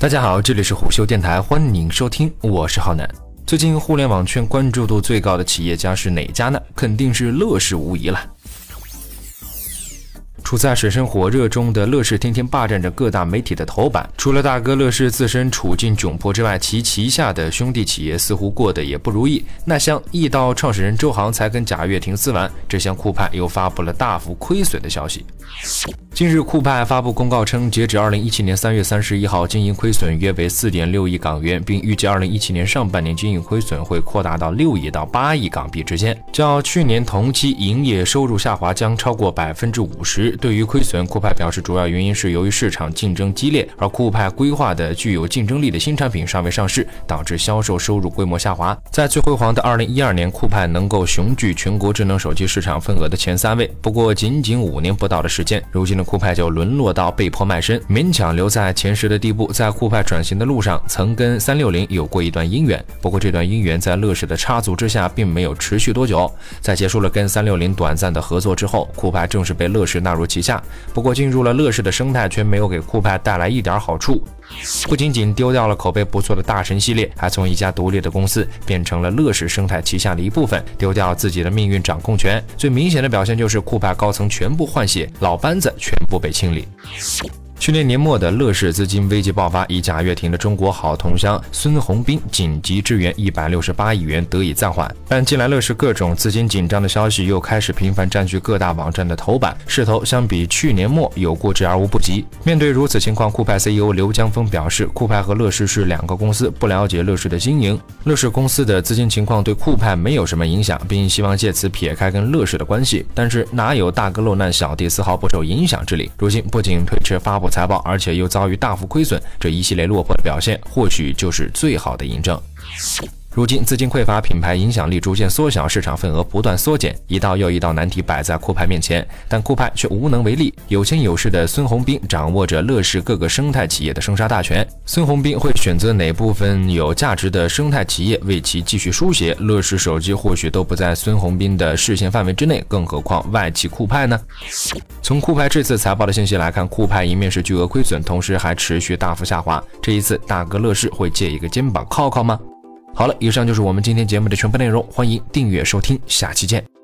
大家好，这里是虎嗅电台，欢迎收听，我是浩南。最近互联网圈关注度最高的企业家是哪家呢？肯定是乐视无疑了。处在水深火热中的乐视，天天霸占着各大媒体的头版。除了大哥乐视自身处境窘迫之外，其旗下的兄弟企业似乎过得也不如意。那像易道创始人周航才跟贾跃亭撕完，这厢酷派又发布了大幅亏损的消息。近日，酷派发布公告称，截止二零一七年三月三十一号，经营亏损约为四点六亿港元，并预计二零一七年上半年经营亏损会扩大到六亿到八亿港币之间，较去年同期营业收入下滑将超过百分之五十。对于亏损，酷派表示，主要原因是由于市场竞争激烈，而酷派规划的具有竞争力的新产品尚未上市，导致销售收入规模下滑。在最辉煌的二零一二年，酷派能够雄踞全国智能手机市场份额的前三位。不过，仅仅五年不到的时间，如今的酷派就沦落到被迫卖身，勉强留在前十的地步。在酷派转型的路上，曾跟三六零有过一段姻缘，不过这段姻缘在乐视的插足之下，并没有持续多久。在结束了跟三六零短暂的合作之后，酷派正式被乐视纳入旗下。不过，进入了乐视的生态，却没有给酷派带来一点好处。不仅仅丢掉了口碑不错的大神系列，还从一家独立的公司变成了乐视生态旗下的一部分，丢掉自己的命运掌控权。最明显的表现就是酷派高层全部换血，老班子全部被清理。去年年末的乐视资金危机爆发，以贾跃亭的中国好同乡孙宏斌紧急支援一百六十八亿元得以暂缓。但近来乐视各种资金紧张的消息又开始频繁占据各大网站的头版，势头相比去年末有过之而无不及。面对如此情况，酷派 CEO 刘江峰表示，酷派和乐视是两个公司，不了解乐视的经营，乐视公司的资金情况对酷派没有什么影响，并希望借此撇开跟乐视的关系。但是哪有大哥落难，小弟丝毫不受影响之理？如今不仅推迟发布。财报，而且又遭遇大幅亏损，这一系列落魄的表现，或许就是最好的印证。如今资金匮乏，品牌影响力逐渐缩小，市场份额不断缩减，一道又一道难题摆在酷派面前，但酷派却无能为力。有钱有势的孙宏斌掌握着乐视各个生态企业的生杀大权。孙宏斌会选择哪部分有价值的生态企业为其继续输血？乐视手机或许都不在孙宏斌的视线范围之内，更何况外企酷派呢？从酷派这次财报的信息来看，酷派一面是巨额亏损，同时还持续大幅下滑。这一次，大哥乐视会借一个肩膀靠靠吗？好了，以上就是我们今天节目的全部内容，欢迎订阅收听，下期见。